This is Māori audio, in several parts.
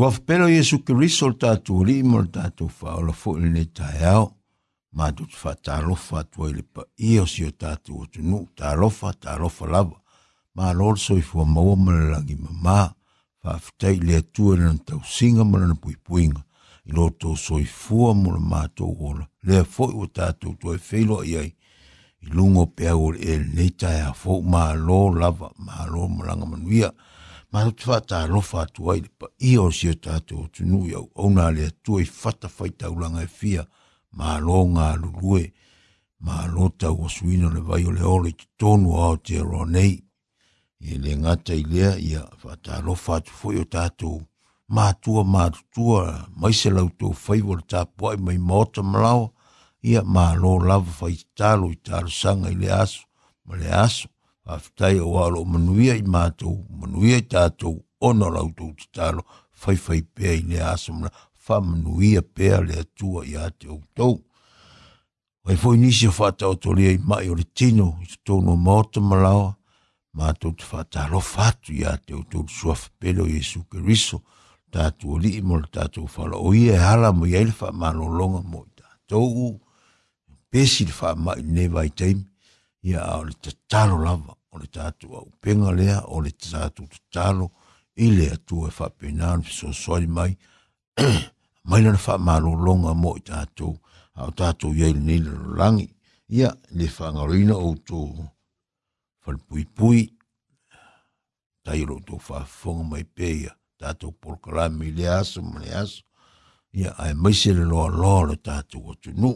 Tua whapero Iesu ki riso le tātou ri mo le tātou whaola fo ili ne tāiao. Mā tu te wha tārofa tua ili pa ia si o tu o tunu. Tārofa, tārofa lava. Mā lori so i fua maua ma le langi ma mā. Whaafitai le atua le nan tau singa ma le na pui puinga. I lori tau so i fua mo le mātou ola. Le a fo i o tātou tua i feilo i ai. I lungo pe au le e le ne tāiao fo. Mā lori lava, mā lori malanga manuia. Mā ma no te whata rofa atu ai, pa i o si o tātou o tunu i au, au nā lea tu ei whata whaita ulanga e fia, ma lo ngā lulue, ma lo tau o suina le vai o le ole ki tonu ao te roa nei. I le ngata i lea i a whata rofa atu foi o tātou, ma tua ma tua, mai se lau tō whaivo le tāpua i mai mōta malawa, ia ma lo lava whaita talo i tāru sanga i le aso, ma le aso, whaftai o walo manuia i mātou, manuia i tātou, ono lautou te tālo, whaiwhai pēa i nea asamuna, whamanuia pēa le atua i ate o tau. Wai fwoi nisi o whata o tori i mai o le tino, i tu no maota malawa, mātou te whata alo whatu i ate o tau suaf pēlo Jesu Keriso, tātou o li imo le tātou whala, o ia e hala mo i aile wha mālo longa mo i tātou, pēsi le wha mai ne vai teimi, ia o le tatalo lava o le tatu au penga lea o le tatu tatalo i le atu e whapena o le soswari mai mai lana wha maro longa mo i tatu a o tatu iei le nila no langi ia le whangaroina o tu whalipui pui tai ro tō whafonga mai pēia tatu porkalami le aso mani aso ia ai maise le loa loa le tatu o tunu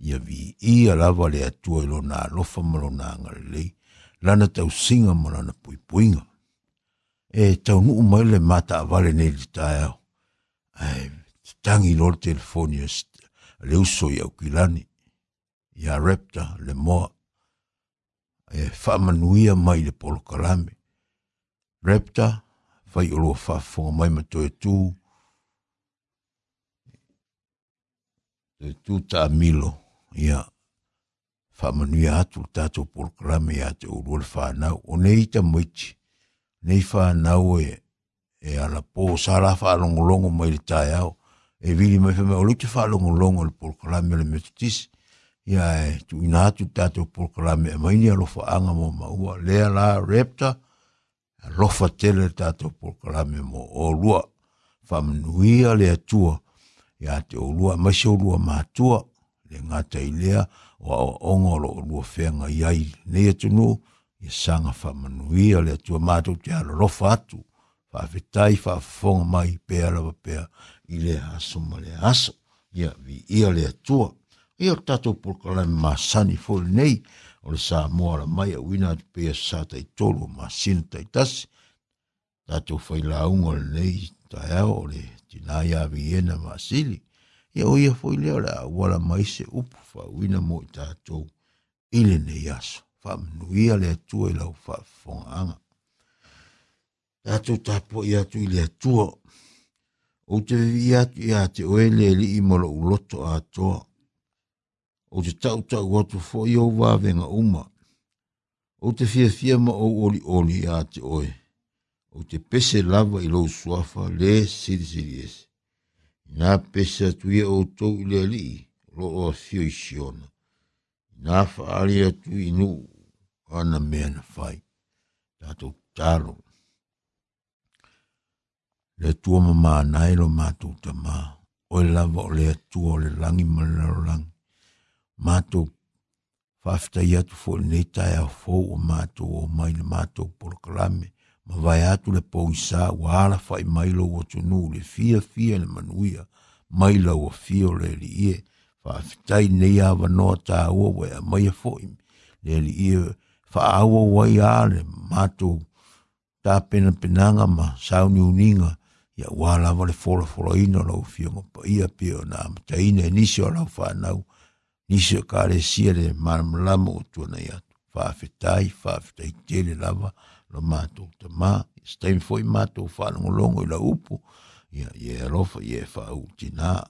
ia vi i a lava le atua i lona alofa ma lona agalelei lana tausiga ma lana puipuiga e taunuu mai le mataavale nei le taeao ae tatagi lo le telefoni e le uso i aukilani ia repta le moa e faamanuia mai le polokalame repta fai olua faafofoga mai ma toe tu toe tu taamilo ia whamanuia atu tātou programe ia te uru ala whānau. O nei ta moiti, nei whānau e, e ala po sāra fa mai le tāi au. E vili mai me o lukte whālongolongo le programe le metutis. Ia e tu inātu tātou programe e maini alo whaanga mō maua. Lea la repta, rofa tele tātou programe mō o lua. Whamanuia le atua, ia te o lua, maise o ma mātua le ngata i lea o a ongolo o lua whenga i ai le atunu i sanga whamanuia le atua mātou te ala rofa atu whawhetai whawhonga mai pēra lawa pēra i le aso ma le ia vi ia le atua i o tatou pulkalame masani fōi nei o le sā moara mai a wina atu pēra sā tai tolu ma sina tai tasi tatou whaila unga le nei tai au o le tina vi ena masili ia o ia foi lea o le auala mai se upu fauina mo i tatou i lenei aso faamanuia le atua i lau faafofogaaga tatou tapoʻi atu i le atua ou te vivi atu iā te oe le alii ma loʻu loto atoa O te taʻutaʻu atu foʻi ou vavega uma O te fia fia ma oli oliʻoli iā te oe O te pese lava i lou suafa lē silisili ese Nā pesa tu ia o tau ili ali, lo o fio i siona. Nā whaari atu i nu, ana mea na whai, tātou tāro. Le tua ma mā nairo mātou ta mā, o i lava o le atua o le langi malaro langi. Mātou whaafitai atu fo i nei tai a fōu o mātou o maina mātou porokalame. Mātou ma vai atu le pou isa ua ala fai mai lou atunū le fiafia le manuia mai lau afia o le aliie faafitai nei avanoa tāua ua e amaia foʻi le aliie faaaua uai a le matou tapenapenaga ma sauniuniga ia ua lava le folafolaina o lau fioga paia pea ona amataina e nisi o lau fanau nisi o kalesia le malamalama ua tuanai atu faafetai faafetai tele lava lo mato te ma stain foi mato fa no longo la upu ya ye ro ye fa u tina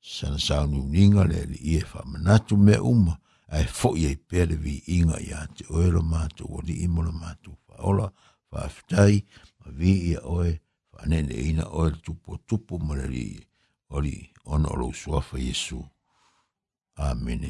san sa nu ninga le ye fa e manatu me uma a e fo ye pele vi inga ya te o lo mato o di mo lo mato fa ola fa ftai vi ye oe fa nene ina o tupo tupo mo le ri ori ono lo suafa yesu amen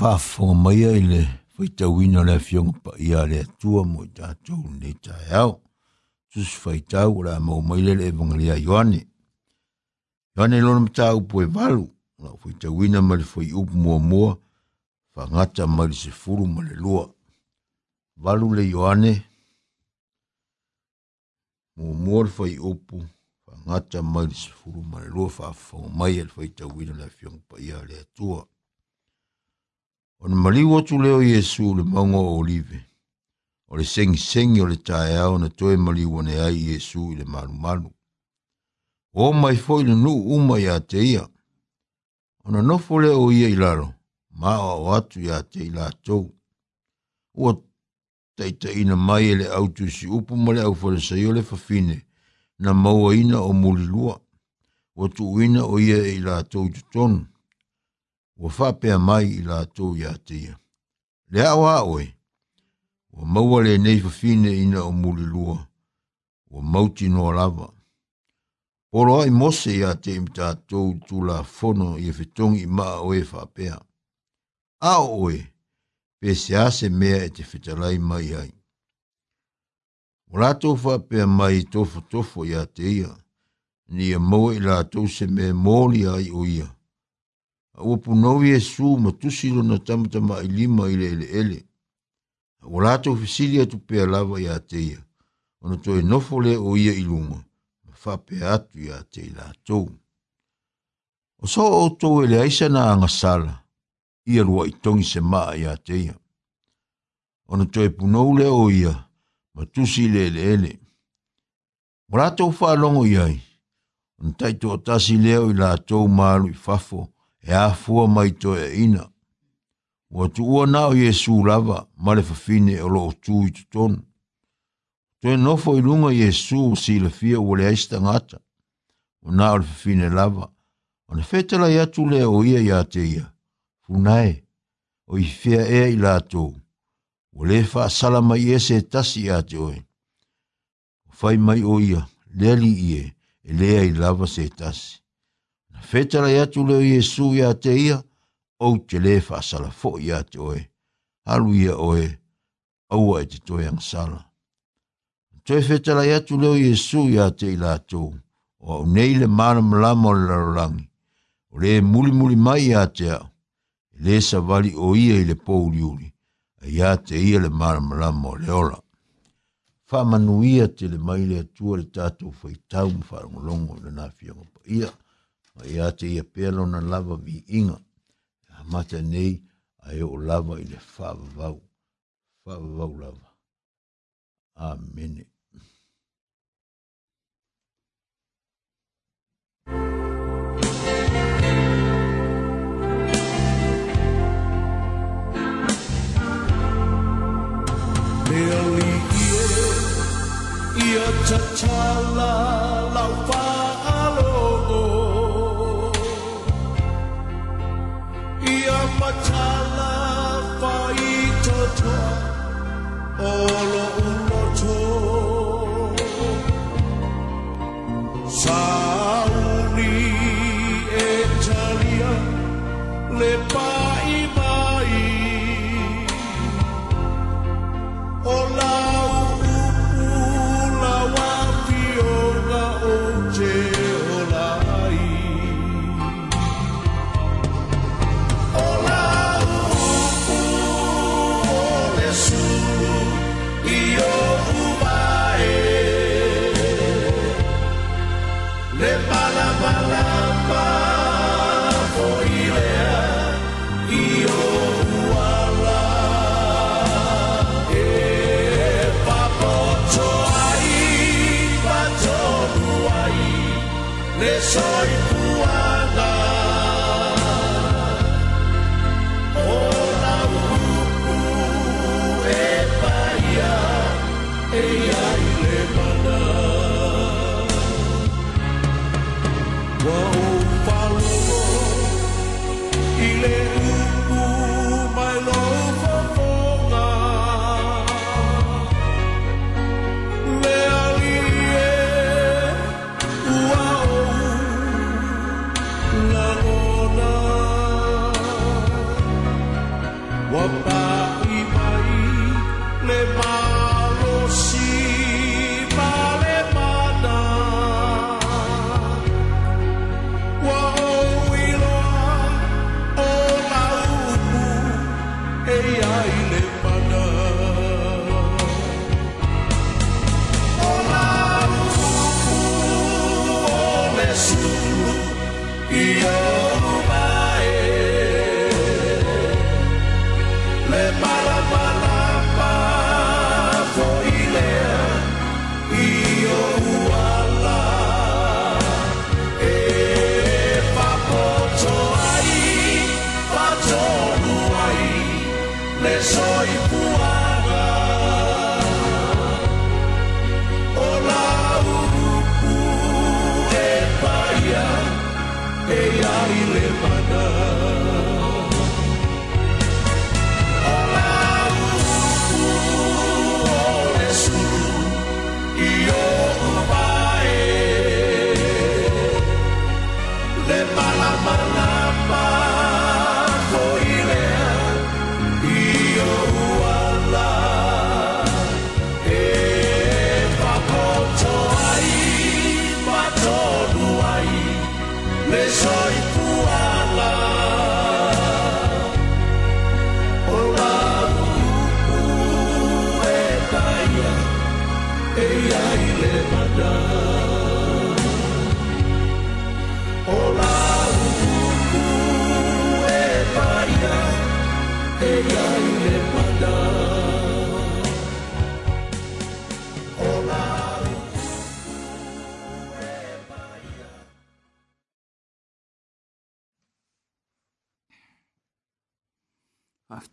whaafonga maia i le whaitawina le fionga pa i le atua mo i tātou ne tae au. Tus whaitau la mau maile le evangalia Ioane. Ioane e lona mta upo e valu, la whaitawina ma le whai upo mua mua, whangata ma le se furu ma le lua. Valu le Ioane, mua mua le whai upo, whangata ma le se furu ma le lua, whaafonga maia le whaitawina le fionga pa i le atua. Mua O mali maliu atu leo Yesu le maungo o olive. O le sengi sengi o le tae au na toe maliu ane ai Yesu le malu malu. O mai foi le nu uma ia te ia. Ona na nofo leo ia i laro. Ma o atu ia te ila tou. Ua taita ina mai ele autu si upu male au fole sa yole fafine. Na maua ina o muli lua. Watu ina o ia i la tou tutonu o whapea mai i la tō ia tia. Le au oe, o maua le nei whawhine ina o muli lua, o mauti no lava. Oro ai mose ia te imi tātou tū la whono i e whetongi maa oe whapea. Ao oe, pe se ase mea e te whetalai mai ai. O la tō whapea mai tofu tofu ia te ni e mau i la tō se mea mōli ai o ia ua punau iesu ma tusi lona tamatamaʻi lima i le eleele ua latou fesili atu pea lava iā te ia ona toe nofo lea o ia i luga ma faapea atu iā te i latou o so o outou e leaisa na agasala ia luaʻi togi se maa iā te ia ona toe punou lea o ia matusi tusi ele le eleele ua latou faalogo i ai ona taʻitoʻatasi lea o i latou malu i fafo e a fua mai to e ina. Ua tu ua nao Yesu lava, ma le fafine o e lo tu i tutonu. Tu e nofo i lunga Yesu si le fia ua le aista ngata, u nao le fafine lava, o ne fetala i atu le o ia i ate ia, funae, o i fia ea i lato, ua le fa salama i ese tasi i te oe. Fai mai o ia, leali i e, e lea i lava se tasi fetara ya tu le Yesu ya te ia, o te le fa fo ya te oe, halu ya oe, au ai te toi ang sala. Toi fetara ya tu le Yesu ya te ila tu, o au nei le mana mlamo le larolangi, o le muli muli mai ya te au, le sa vali o ia i le pouliuri, a ya te ia le mana mlamo le ola. Fa manuia te le maile atua le tatou faitau mwharangolongo le nafia ngopa Yeah ai ate ia pēlo na lava vi inga, a mata nei ai o lava i le whavau, whavau lava. Amen. Te alihie, ia tatala lau Sal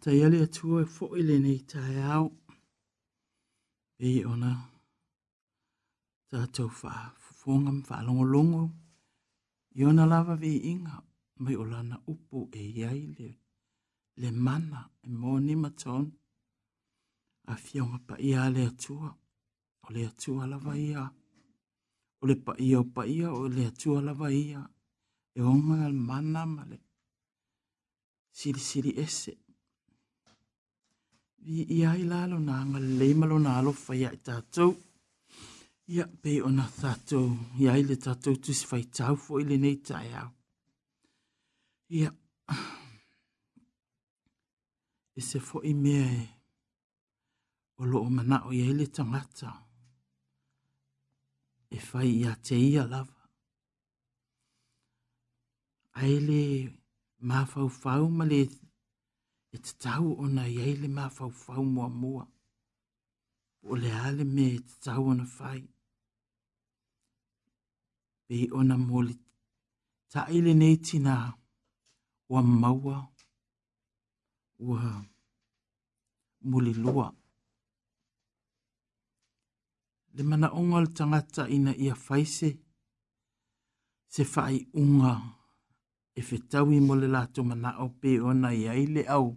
tai ale atua e fo ele nei tai au. Ei ona tātou wha fōngam wha longolongo. I ona lava vi inga mai o lana upu e iai le, le mana e mō ni maton. A fionga pa ia le atua, o le atua lava ia. O le pa ia o pa ia o le atua lava ia. E onga al mana ma le siri siri ese vi i ai la lo na nga le malo na lo fa ya ta to ya pe ona ta to ya ile ta to tu se fa ta fo ile ne ta ya ya e se fo i me e, o lo o mana o ya ile ta nga ta e fa ya te ia la aile mafau fau ma le e te tau o na iei le mā fau fau mua mua. O le ale me e te tau o na fai. Pei o na moli. Ta ele nei tina ua maua. Ua moli lua. Le mana onga le tangata ina ia fai Se se fai unga. E fetau i mole lato mana o pe ona na iei au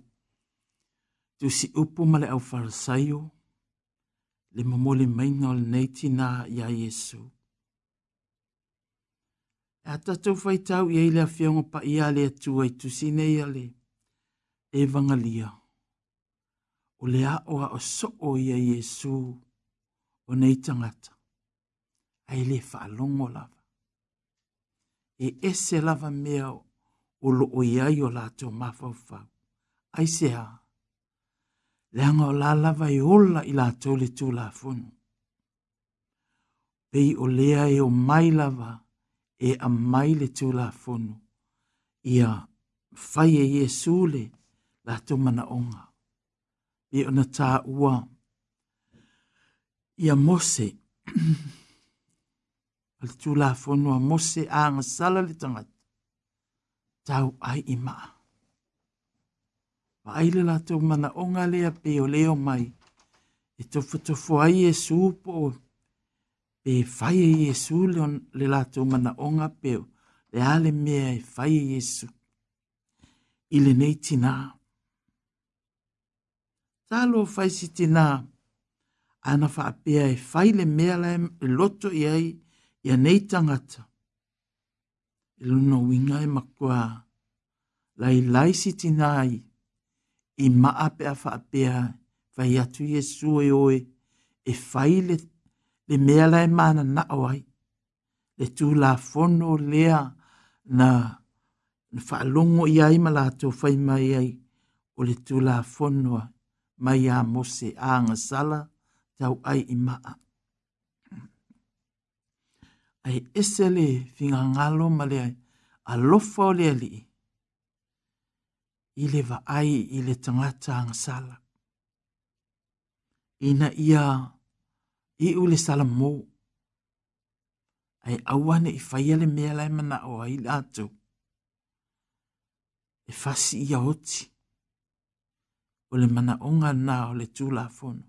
tu si upo male au farisaio, le mamole mainga o le neiti na ia Yesu. E atatou fai tau ia ile a fionga pa ia le atua i tu sine ia le evangalia. O le a oa o so o ia Yesu o nei tangata. A ile faa longo lava. E ese lava mea o lo o iai o lato mafau fau. Aise haa le anga o lala vai ola i la tole tu la funu. Pei o lea e o mai lava e a mai le tu la funu i a fai e Jesu le la tu mana onga. I o na tā ua i a mose le tu la funu a mose a ngasala le tangata tau ai i maa. Pa aile la tau mana o ngā lea pe o leo mai. E tofu tofu ai e sūpo o pe fai e Jesu le la tau mana o ngā peo. E ale mea e fai e Jesu. Ile nei tina. Talo fai si tina. Ana fa apea e fai le mea le loto i ai i a nei tangata. Ilo e no winga e makua. Lai lai si tina ai. Ilo i maa pe a faa pea, fai atu Yesu e oe, e fai le, le mea lai mana na oai, le tu la fono lea na, na faa longo i aima la to fai mai ai, o le tu la fono mai a mose a ngasala, tau ai i maa. Ai esele fingangalo male ai, alofa o lea lii, i le vaai i le tangata ang sala. Ina ia i ule sala mō. Ai awane i whaia le mea lai mana o ai lātou. E fasi ia oti. O le mana onga nā o le tūla fono.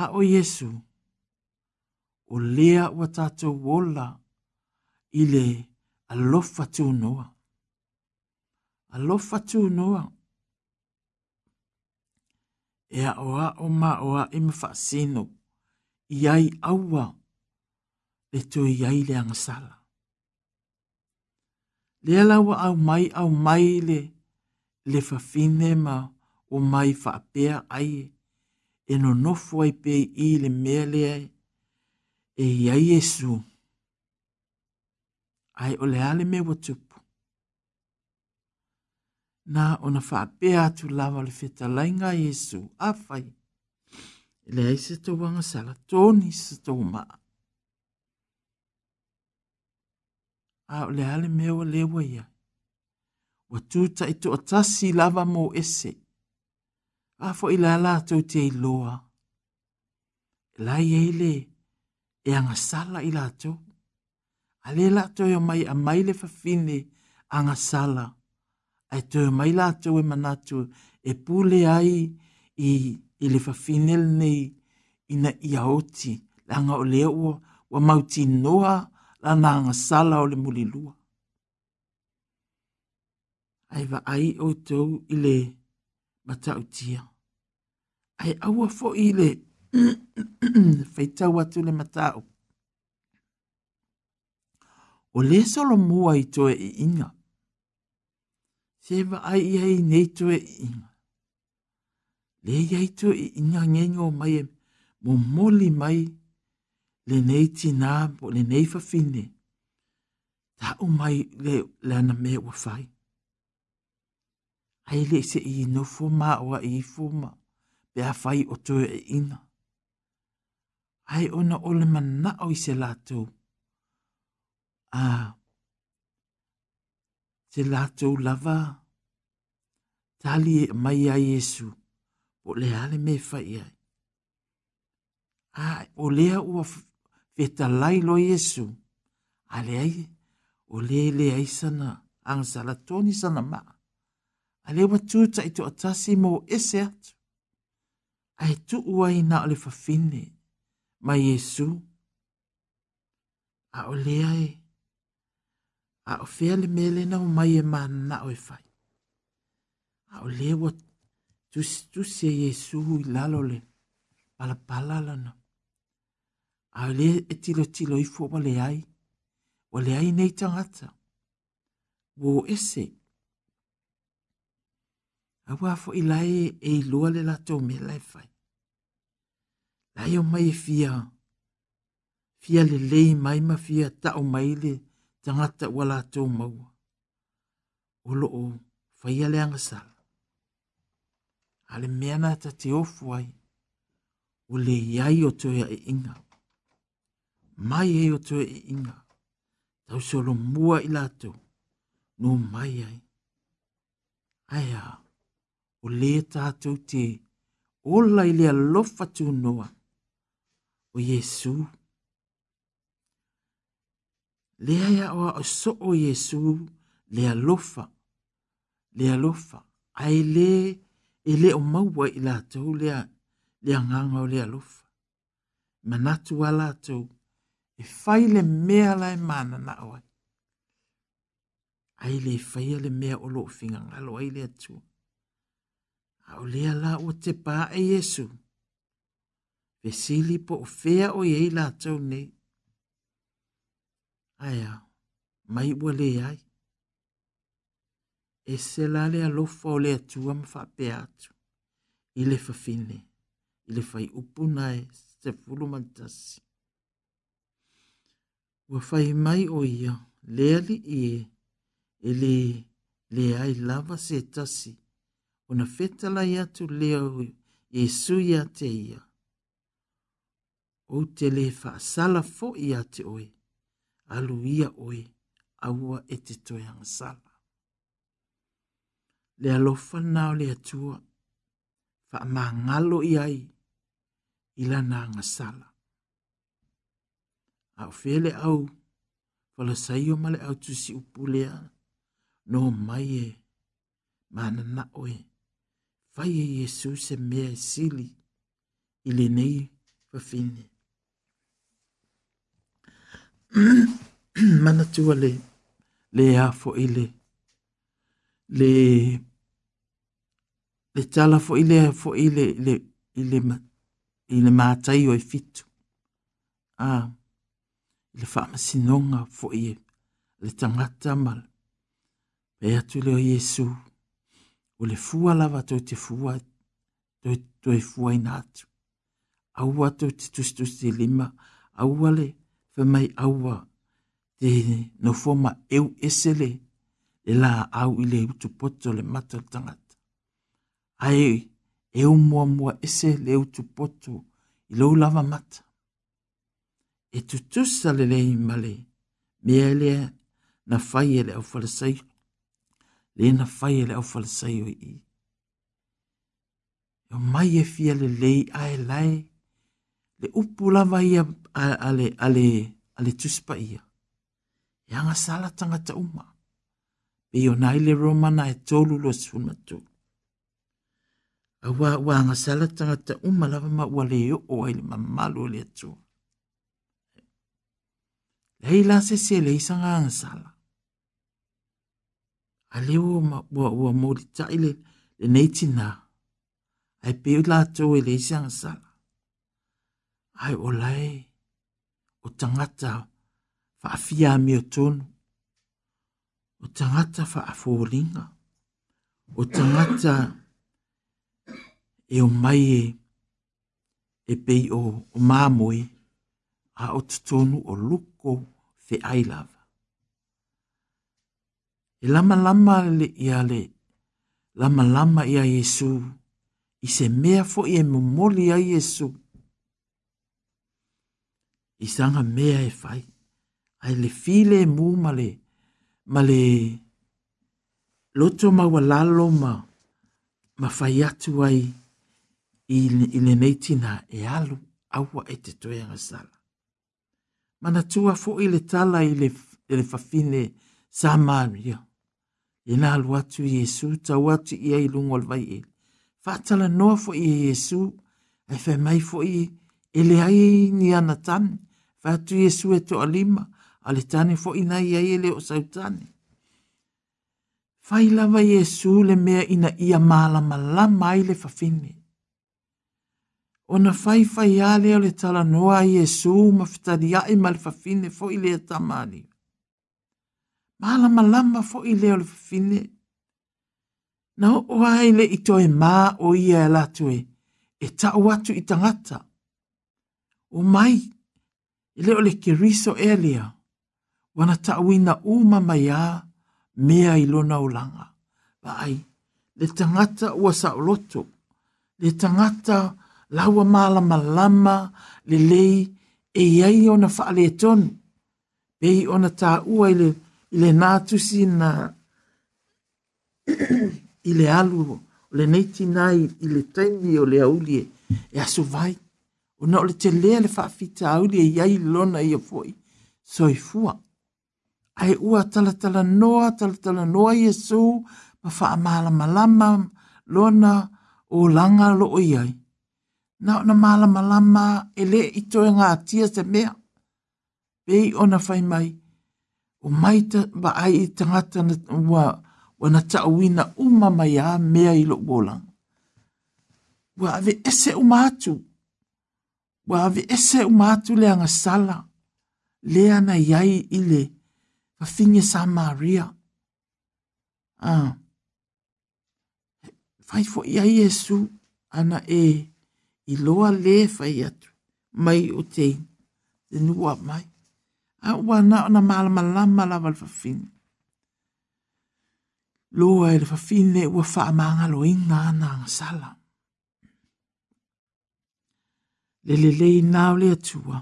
A o Yesu, o lea ua tātou wola i le alofa tūnoa. noa alofa fatu noa. a oa o ma oa e mwha sino, iai aua, le tu iai le angasala. Le alawa au mai au mai le, le fafine ma o mai faapea ai, e no nofu ai pe i le mea le ai, e iai e su. Ai ole ale me watupu, na ona fa pe atu lava le feta lainga Yesu a Le ai se wanga sala toni se tau ma. A o le ale mewa lewa ia. Wa tuta ito atasi lava mo ese. A fo ila ala tau te loa La yele e anga sala ila tau. Ale la tau yo e mai a mai le fafine anga sala ai tō mai lātou e manatu e pūle ai i, i le whawhinel nei ina i aoti, langa o leo o, wa mauti noa la nanga sala o le muli lua. Ai wa ai o tau i le matautia. Ai aua fo i le feitau atu le matau. O le solo mua i toe i inga te wa ai ai nei tu e inga. Le iai tu i inga ngengo mai e mo moli mai le nei ti nā po le nei fa fine. Ta o mai le lana me ua fai. Ai le se i no fo o a i fuma ma pe a fai o tu e inga. Ai ona o le mana o i se lātou. A ah. Te lātou lava. Te lava tali e mai a Yesu, o le ale me fai ai. A, o lea ua feta lai lo Yesu, a le ai, o le e le ai sana, ang salatoni sana ma. A le watuta i to atasi mo ese atu. A e tu ua ina o le fafine, ma Yesu. A o lea e, a o fea le mele na o mai e mana na o e fai au lewa tusi tusi e Yesu i lalo le pala pala lana. Au le e tilo tilo i fuwa le ai, wa le ai nei tangata. Wo ese. Au afo i lae e i lua le lato me lae fai. Lae o mai e fia, fia le lei mai ma fia ta o mai le tangata wa lato maua. Olo o, faya le angasala ale meana ta te ofu ai, o le iai o toia e inga. Mai e o toia e inga, tau solo mua i lato, no mai ai. Aia, o le tātou te ola i lea lofa tū noa, o Yesu. Lea ia oa o so o Yesu, lea lofa, lea lofa, ai lea e le o maua i la tau lea lea nganga o lea lofa. Manatu a la tau e fai le mea lai mana na oai. Ai le fai le mea o lo finga ngalo ai lea tu. Au lea la o te pā e Yesu. Vesili po o fea o yei la tau nei. Ai mai ua le ai e se la le alofa o le atua ma whape atu. I le whawhine, i le whai upuna e se fulu mantasi. Ua whai mai o ia, lea li i e, e le le ai lava se tasi, o na whetala i atu leo i e sui a te ia. O te le whaasala fo i a te oe, alu ia oe, aua e te toianga sala le alofa na o le atua, fa ma ngalo i ai, ila na ngasala. A o fele au, fala sai o male au tusi upulea, no mai e, ma na na oe, fai e Yesu se mea e sili, ili nei fa fine. mana tua le, le a fo ile, le le tala fo ile fo ile ile ile ma ile ma tai o e fitu a ah, le fa masinonga fo ie le tangata mal pe atu le o yesu o le fua lava to te fua to to e fua ina atu a ua to te tus tus te lima a ua le fa mai a ua te no fo ma eu esele Ela au ile utu poto le mata le ae e umuamua ese le utupoto i lou lava mata e tutusa lelei ma le mea e lea na fai e le aufalasai lē na fai e le aufalasai o ii o mai e fia lelei ae lae le upu lava ia a le tusi paia e agasala tagata uma peionai le romana e tolu lo sifulu matou a wā wā ngā sala tangata umalawa ma ua le o ai le mamalo le atu. Lei la se se le isa ngā ngā sala. A le o ma ua ua mōri tai le le neiti nā. Ai peo la atu e le isa ngā sala. Ai o lai o tangata fa afia mi o tonu. O tangata fa afuringa. O tangata e o mai e e pei o, o mamoe a o tonu o luko fe ai E lama lama le i ale, lama lama a Yesu, i se mea fo i e mumoli ia Yesu. I sanga mea e fai, ai le file e mu male, le, ma le loto ma walalo ma, ma fai atu ai, i le neiti na e alu awa e te toe anga sala. Mana tua fo i le tala i le, le fafine sa maria. E na alu atu Yesu, ta watu i ai lungo alvai e. Fatala noa fo i Yesu, e fe mai fo i e le ai ni ana tani. Fatu Yesu e to alima, ale tani fo i nai ai e le o sautani. Fai lava Yesu le mea ina ia malama la mai le fafine ona fai fai ale le tala noa Yesu ma fitari ai mal fa fine fo ile tamani. Mala malama fo ile ole fa fine. Na o le ito e ma o ia e latu e, e ta o atu i tangata. O mai, ile e ole keriso elia, wana ta uina uma mai a, mea ilona ulanga. Ba ai, le tangata ua sa oloto, le tangata ua laua malama lama lelei e iai ona faale tonu pei ona taua i le, le natusi na ile alu o lenei tinai i le taimi o le auli e aso vai ona o le telea le faafitauli e iai lona ia foi soifua Ai ua tala tala noa tala tala noa iesu ma faamalamalama lona o langa loo iai na ona malama lama e le i toe ngā tia te mea. Pei ona whai mai, o mai te wa ai i tangata na ua, ua na ta uina uma mai a mea i lo wolang. Ua ave ese uma atu, ua ave ese uma atu le anga sala, le ana iai i le, wa finge sa maria. Ah. Whai fo iai Jesu, ana e, i loa le fai atu mai o te te nua mai. A ua na o na malama lama lawa le fafine. Loa e le fafine ua faa maanga lo inga na ang sala. Le le le nao le atua.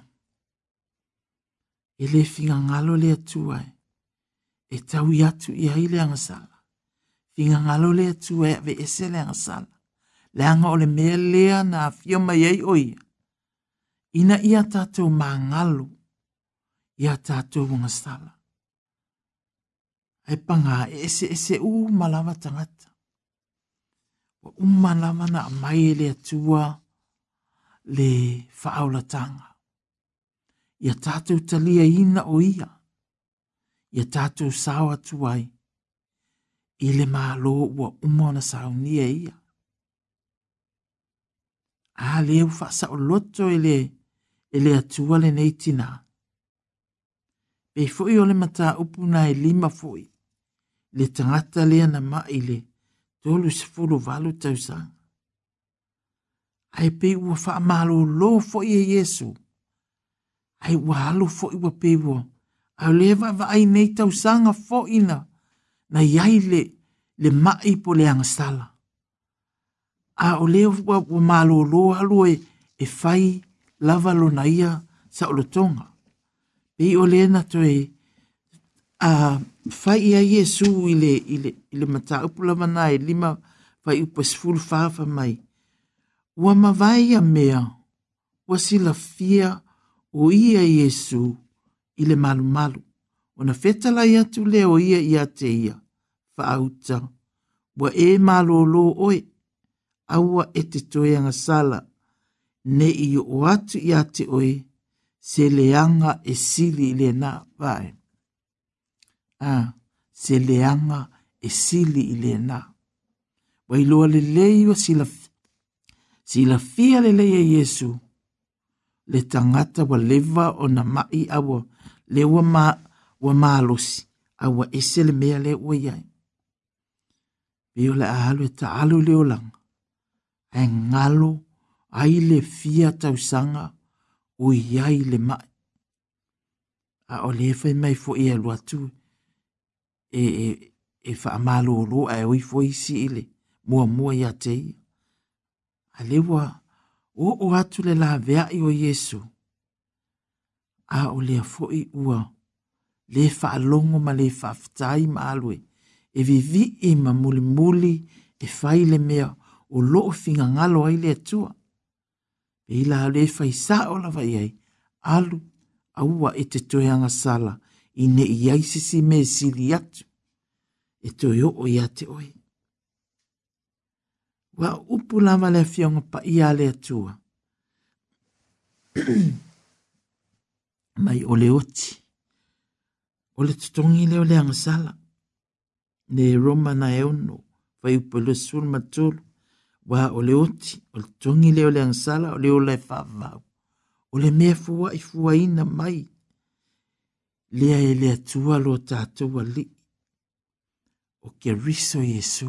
E le finga ngalo le atua e. E tau i atu i aile ang sala. Finga ngalo le atua e ve esele ang sala leanga ole le mea lea na fia mai oi. Ina ia tātou māngalu, ia tātou unga sala. Ai panga e ese ese u malama tangata. Wa umalama na mai le atua le whaaulatanga. Ia tātou talia ina o ia. Ia tātou sawa tuai. Ile mālo ua umona saunia ia a le u fa sa o loto ele ele atua le nei tina. Pe foi o le mata upu na e lima foi, le tangata lea na ma ile, tolu se fulu valu tausang. Ai pe ua fa amalo lo foi e Yesu, ai ua halu foi ua pe ua, au le va va ai nei tausanga foina, na iai le, le mai po le angasala a o leo wa wa malo lo halo e e fai lava lo na ia sa o tonga. Pe i o le na to e a fai ia Yesu i le, i le, i le mata upu lava na e lima fai upa sifuru fafa mai. Wa ma vai ia mea wa si la fia o ia Yesu i le malu malu. O na feta lai atu leo ia ia te ia. Fa auta. Wa e malo lo oi aua e te toeanga sala, ne i o atu i ate oe, se leanga e sili le na vai. A, se leanga e sili i le na. Wai loa le leio sila, sila fia le leia Yesu, le tangata wa leva o na mai awa, le wa ma, wa malosi, awa esele mea le uwe yae. le ahalo e ta alu le e ngalo ai le fia tausanga o iai le ma a o le fai mai fo e alu atu e e e fa amalo o lo e oi fo isi ile mua mua ia tei a le wa o o atu le la vea i o Yesu a o le fo i ua le fa alongo ma le fa aftai ma alwe e vivi i ma muli muli e fai le mea o o loo finga ngalo ai lea tua. E ila le fai sa o lawa iai, alu aua e te toianga sala i ne iai sisi me sili atu. E toi o ia te oi. Wa upu lama lea fionga pa ia lea tua. Mai ole oti. Ole tutongi leo lea ngasala. Ne roma na eono. Fai upu le sur matulu wa o le oti, o le tongi leo le ansala, o leo le e whaavau, o le mea fua i fua ina mai, lea e lea tua lo tātou a li, o ke riso Yesu,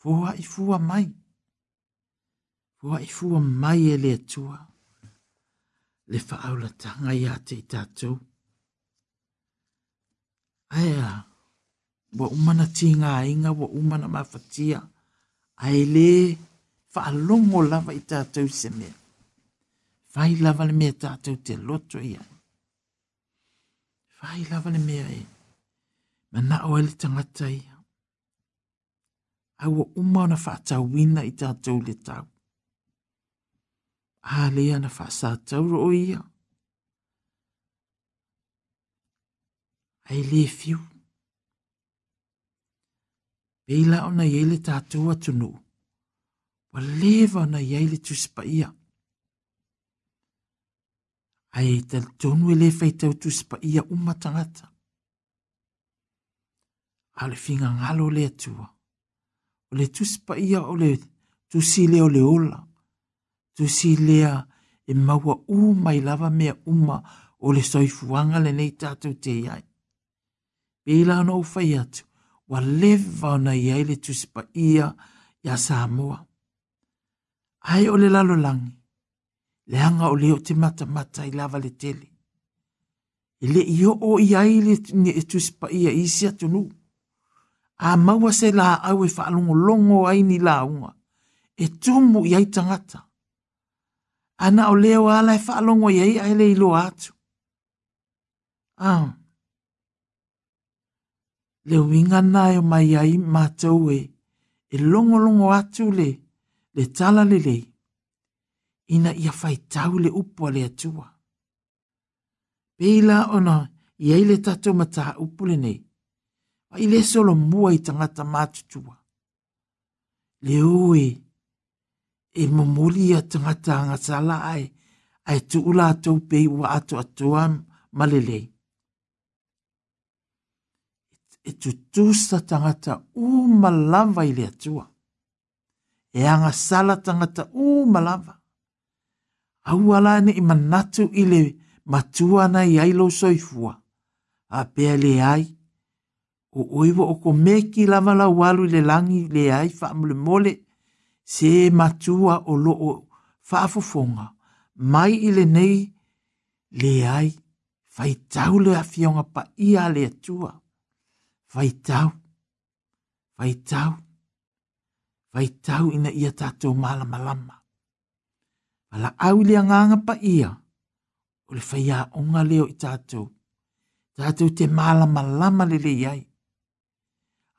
fua i fua mai, fua i fua mai e lea tua, le whaau la tanga i ate i tātou, Aia, wa umana tinga inga, wa umana mafatia. Aia, ai le fa longo lava i ta tu se me fai lava le me ta tu te loto ia fai lava le me e, ai ma na o le tanga tai au uma na fa ta wina i ta tu le ta a le ana fa sa ta ro ia ai le fiu Beila ona yele ta tua tunu. Wa leva ona yele tu spaia. Ai tel tonu e le feita tu spaia uma tangata. Ale finga ngalo le tua. Ole tu spaia ole tu sile ole ola. Tu sile a e maua u mai lava mea uma ole soifuanga le nei tatu te iai. Beila ona ufai atu wa leve vau na iai le tusipa ia ia samoa ae o le lalolagi le aga o te mata mata i lava le tele e leʻi oo iai le e tusipa ia isi atunuu a maua se la laau e longo ai ni lauga e tumu i tangata. ana o lea ala e faalogo iai ae le iloa atu ah le winga na e mai ai mātou e, e longo longo atu le, le tala le le, ina ia fai tau le upo le atua. Pela ona, ia i le tato mata upo le nei, ma i le solo mua i tangata mātutua. Le ue, e, e mamuli a tangata angatala ai, ai tu ula atou pei ua ato atua malelei e tutusa tangata u i le atua. E anga sala u malava. Au ala i manatu i le matua na i ailo soifua. A pea le ai. O oiwa o ko meki lava la walu le langi le ai fa amule mole. Se matua o lo o faafufonga. Mai i le nei le ai. Fai tau le afionga pa ia le atua faitau, faitau, faitau ina ia tatou malama lama. Wala au lia nganga pa ia, o le faya onga leo i tatou, tatou te malama lama le le iai.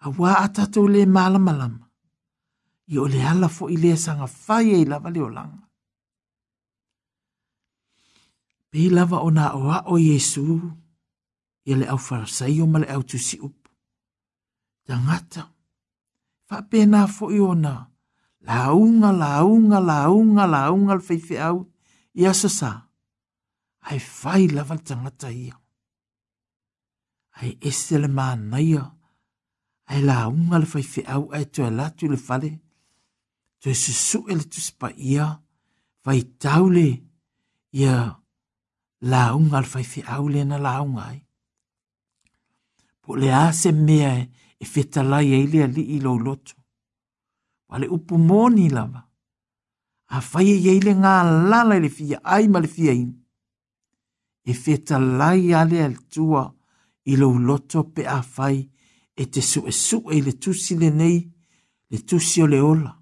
A wā a tatou le malama lama, i o le ala fo i le sanga faya i lava leo langa. Pei lava o na o a o Yesu, i le au farasai o male au tusi upu tangata. Whapena fo i ona. Launga, launga, launga, launga al feife au. I asa sa. Ai fai lava tangata ia. Ai esi le maana ia. Ai launga al feife au. Ai tu e latu le fale. Tu e susu e le tuspa ia. Vai taule. Ia launga al feife au le na launga ai. Po le ase mea e e feta lai e ilia li ilo loto. Wale upu moni lava. A faye ye ile ngā lala ele fia ai ma le fia in. E feta lai ale al tua ilo loto pe a fai e te su e su e le tusi le nei le tusi o le ola.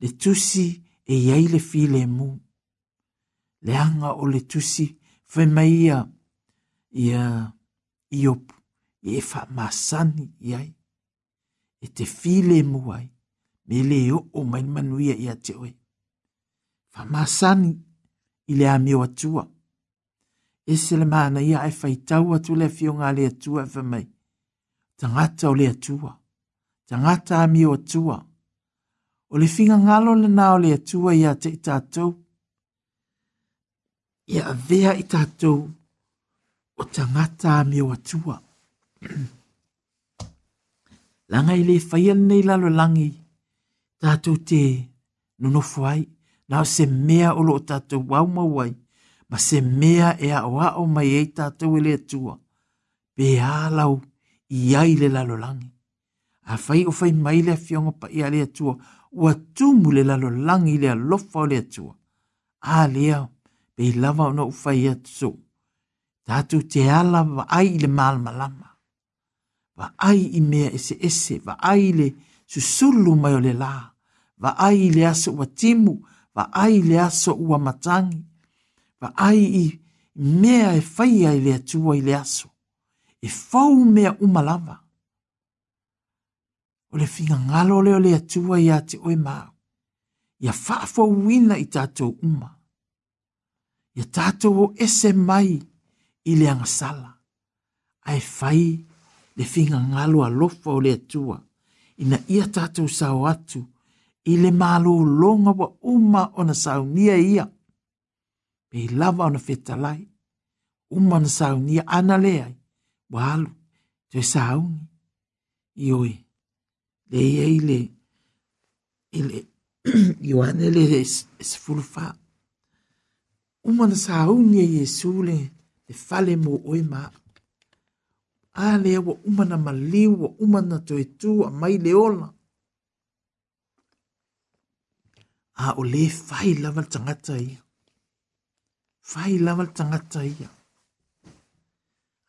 Le tusi e yei le fi le mu. Le anga o le tusi fe maia ia iopu e fa masani iai, e te file muai, me le o o mai manuia ia te oi. Fa masani i le ameo atua, e se le mana ia e faitau atu le fionga le atua e mai, tangata o le atua, tangata ameo atua, o le finga ngalo le na o le atua ia te itatou, ia avea vea itatou, o tangata ameo atua. O langa i le faia nei lalo langi tatou te nonofo ai na o se mea o loo tatou aumau ai ma se mea e aʻoaʻo mai ai e tatou e le atua pe alau i ai le lalolagi afai o fai mai le afioga i a le atua ua tumu le lalo langi le alofa o le atua a lea pei lava ona u fai atu so te ala vaai i le malamalama va ai i mea ese ese, va ai le susulu mai o le la, va ai le aso ua timu, va ai le aso ua matangi, va ai i mea e faia i le atua i le aso, e fau mea umalava. O le finga ngalo leo le atua i ate oi mao, ia whaafo wina i tātou uma, ia tātou o ese mai i le angasala, ai fai i le finga ngalo alofa o le atua, ina ia tatou sao atu, i le malo longa wa uma o na sao nia ia, pe lava o na fetalai, uma na sao nia ana leai, wa alu, te sao ni, i oe, le ia i le, i le, i oane le le sifurufa, uma na sao nia Jesu le, le fale mo oe maa, a le awa umana ma liu, wa umana toe tu, a mai le ola. A o le fai lawal tangata ia. Fai lawal tangata ia.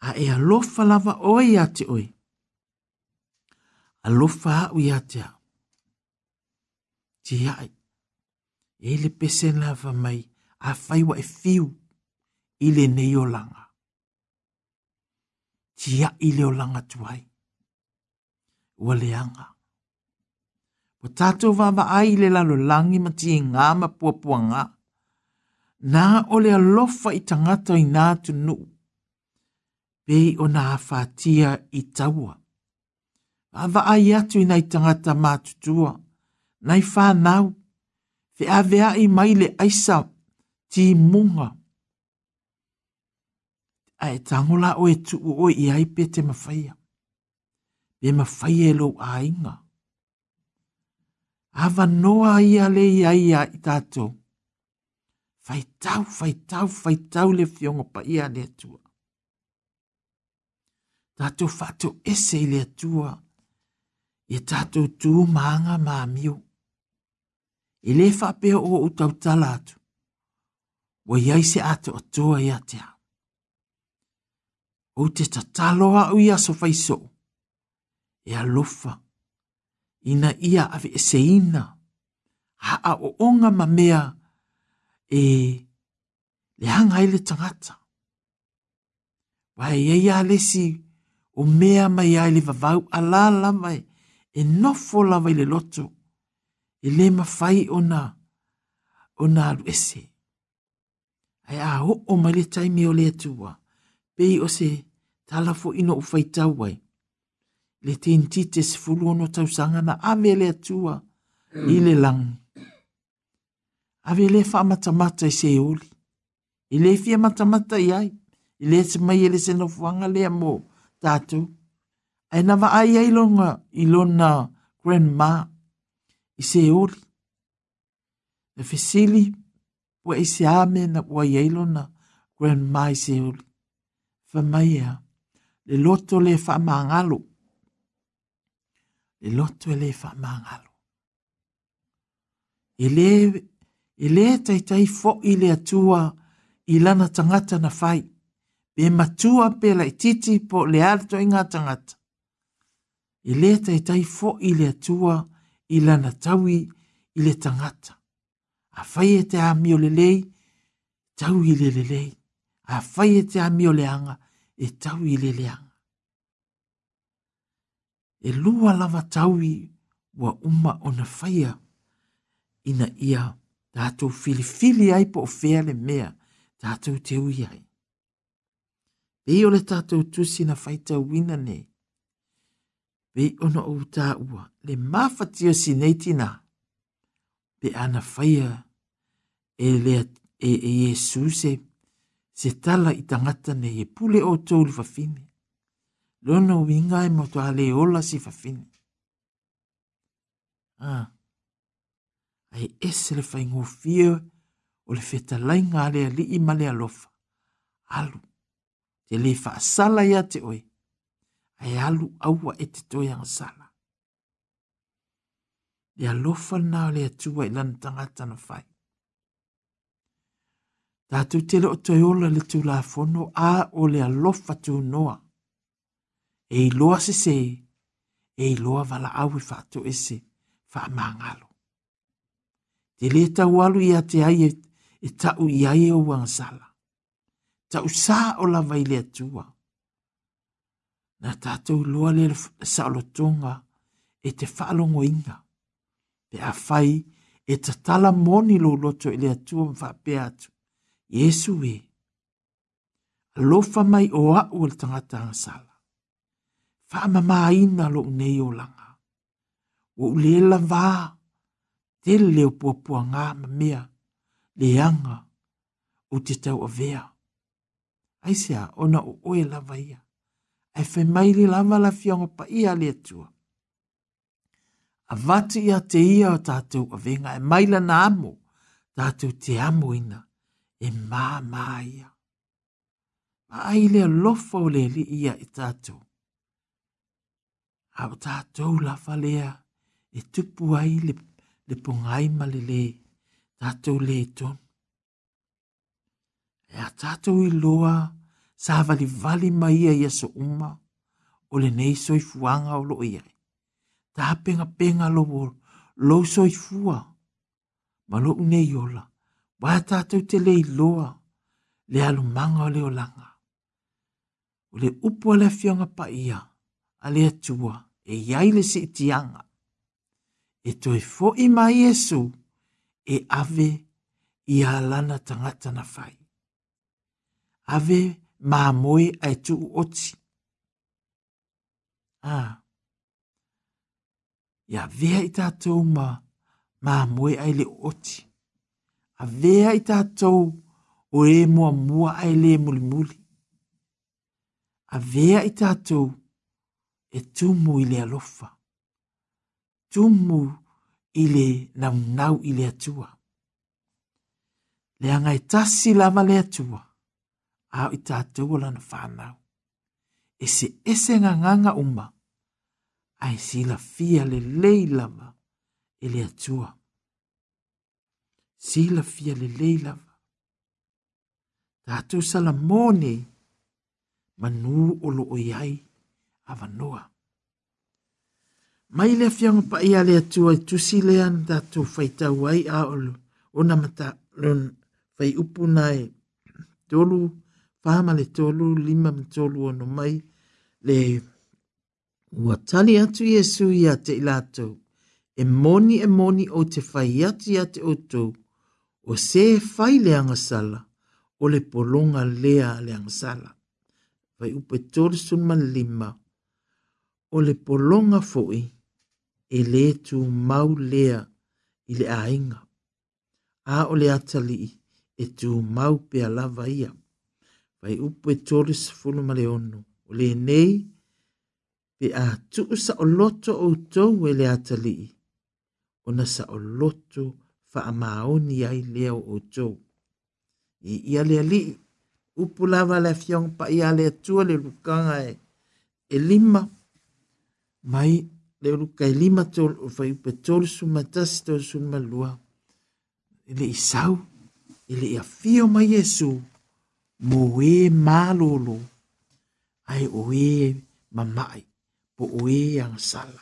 A e alofa lava oi ate oi. Alofa au i ate a. Ti ai. E le pese lava mai, a fai wa e fiu, i le neyo langa tia i leo langa tuai. Ua leanga. Ua tātou vāma ai le lalo langi ma tia ngā ma pua pua ngā. Nā o le alofa i tangata i nā tunu. Pei o nā whātia i taua. Vāma ai atu i nai tangata mātutua. Nai whānau. Whea vea i mai le aisa ti munga a e tangola o e tu o o e i ai pe te mawhaia. Pe mawhaia e lou a inga. Awa noa i a le i ai a i tātou. Whai tau, whai tau, whai tau le fionga pa i a le atua. Tātou whātou ese i le atua. I tātou tū maanga mā miu. I le whapea o utau talatu. Wa iai se ato atoa i a te hau o te tataloa o ia so faiso. E alofa, ina ia ave e seina, haa o onga mamea e le hanga ele tangata. Wai ia lesi o mea mai ai le vavau ala mai e nofo lava i le loto e le mawhai o na o na aluese. Ai a ho o mai le taimi o le atua pei o se talafo fo ino u faitau ai. Le te inti te sifulu ono tausanga na ame le atua mm. i lang. Ave le wha matamata i e se oli. I le fia matamata i ai. I le te mai ele se nofuanga le mō tātou. Ai nama ai ai longa i lona grandma i se oli. Na e fesili wa i se ame na wa i ai lona grandma i se oli. Fa mai ai le loto le whamangalo. Le loto e le whamangalo. I le, le tai tai fo i le atua i lana tangata na fai. Pe matua pe lai titi po le alto i ngā tangata. I le tai tai fo i le atua i lana taui i le tangata. A fai e te a miolelei, tau i le lelei. A fai e te a miole anga, le e tau i le leanga. E lua lava tau i wa uma o na whaia ina ia tātou filifili ai po o fea le mea tātou te ui ai. Pei o le tātou tusi na whaita wina ne, pei ona o tā ua le mawhatio si neitina pe ana whaia e lea e, e Jesus e Jesus se tala i tangata nei e pule o tau li fafine. Lono winga e moto ale ola si fafine. Ah. Ai ese le fai ngō fio o le feta lai ngā lea li i male alofa. Alu. Te le fa asala ia te oe. Ai alu aua e te toi ang sala. Le alofa nā lea tua i lana tangata na fai tatou tele o toe ola le tulafono a o le alofa tunoa e iloa sesē e iloa valaau e faatoʻese faamagalo te lē taualu iā te ai e, e taʻu i ai ou e agasala taʻusā o lava i le atua na tatou iloa le saʻolotoga e te faalogoiga pe afai e tatala moni lou loto i le atua ma faapea atu Yesu e. Lofa mai o a ua tangata ang sala. Wha mama ina lo unei o langa. O ulela vā. Te leo pua ngā mamea. Leanga. O te tau a vea. Ai sea, ona o oe lava ia. Ai fai mai li lava la fionga pa ia le atua. A vati ia te ia o tātou a venga. E mai la nā amo. Tātou te amo ina e mā mā ia. Ma ai lea lofa o lea li ia i tātou. Hau tātou lafa lea e tupu ai le, le pungai ma le le tātou le ton. E a tātou i loa sa vali vali ma ia ia so uma o le nei soifuanga o lo ia. Tā penga penga lo lo soifua ma lo unei ola tātou te lei loa le alu manga o leo langa. O le upo le fionga pa ia a le atua e iai le si itianga. E toi fo i ma Iesu e ave i alana tangata na fai. Ave ma moe e tu oti. A. Ia vea i tātou ma ma moe ai le oti a vea i tātou o e mua mua ai le muli muli. A vea i tātou e tumu i le alofa. Tumu i le naunau i le atua. Lea e tasi lama le atua. Ao i tātou o lana whānau. E se ese nganga uma. Ai sila fia le leilama i le atua sila fia le leila. Tātou sala mōne, manu olo o iai, ava noa. Mai lea fianga pa ia lea tua, tu si lea na tātou a olo, o mata lun fai upu nai, tolu, pāma le tolu, lima me tolu ono mai, le ua tali atu Yesu ia te ilato, e moni e moni o te fai ati ate o tōu, o se fai le angasala o le polonga lea le angasala. Vai upe torsun ma lima o le polonga foi e le tu mau lea i le ainga. A o le atali e tu mau pe alava ia. Vai upe torsun ma le onu o le nei pe a tuusa o loto o tau e le atali o nasa o loto o fa amaoni ai leo o tou. I ia lea li, upulawa le fiong pa ia lea tua le lukanga e, e lima, mai le luka e lima tol, o fai upe tol sumatasi tol sumalua, e le isau, e le ia fio ma Yesu, mo e malolo, ai o e mamai, po o e ang sala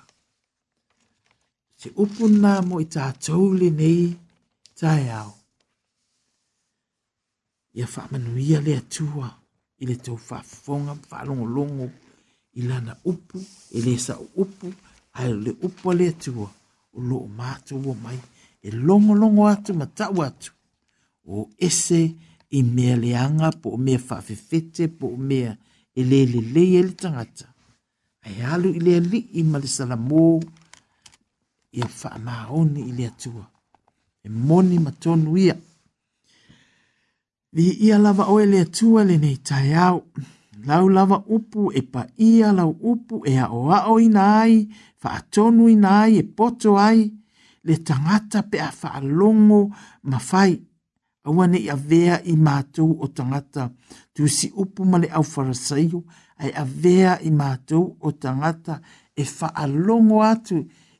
se upuna mo i tā tōli nei tāi e au. Ia whamanuia le atua i le tō whafonga whalongolongo i lana upu, e le sa upu, ai le upu le atua o loo o mātou o mai e longo atu ma tau atu o ese i mea leanga po o mea whawhewhete po o mea e, e le le le e alu i le li i malisala le ia whaamaoni i ile tua. E moni matonu ia. Vi ia lava o ile tua le nei tai au. Lau lava upu e pa ia lau upu e a oa o ina ai, wha atonu ina e poto ai, le tangata pe a wha longo ma fai. Awa ne ia vea i mātou o tangata, tu si upu ma le au farasaio, ai a vea i mātou o tangata e wha alongo atu,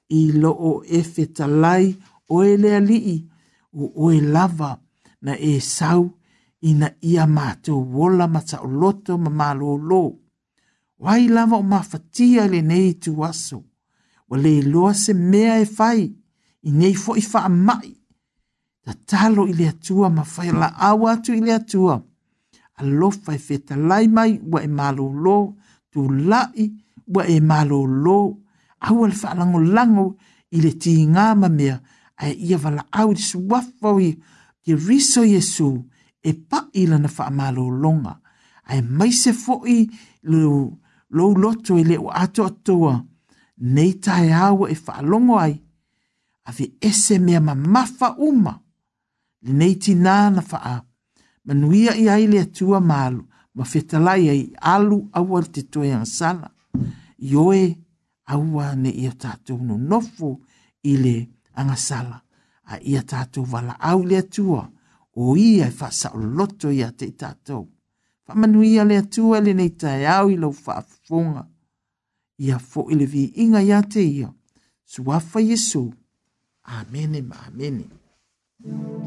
i loo e fetalai o e lea lii o o e lava na e sau i na ia mātou wola ma ta o loto ma mālo lō. Wai lava o mawhatia le nei tu aso, wa le loa se mea e fai i nei fo i wha mai. Ta talo i le atua ma whai la awa tu i le atua. A lo fai fetalai mai wa e mālo lō, tu lai wa e mālo lō, au al whaalango lango i le ti ngā mamea a ia wala au i su wafau i ki riso Yesu e pa ila na whaamalo longa. A e mai se fo'i lo, lo loto e le o ato atoa nei tae awa e whaalongo ai a vi ese mea ma mafa uma le nei ti nā na whaa manuia i ai le atua malu ma whetalai ai alu awal te toi ang sala. Ioe, e aua ne ia tatou no nofo i le a ia tatou au lea atua o ia e faasaʻoloto ia te i tatou faamanuia le atua e lenei taeao i lau faafofoga ia foʻi le viiga iā te ia suafa iesu amene ma amene mm.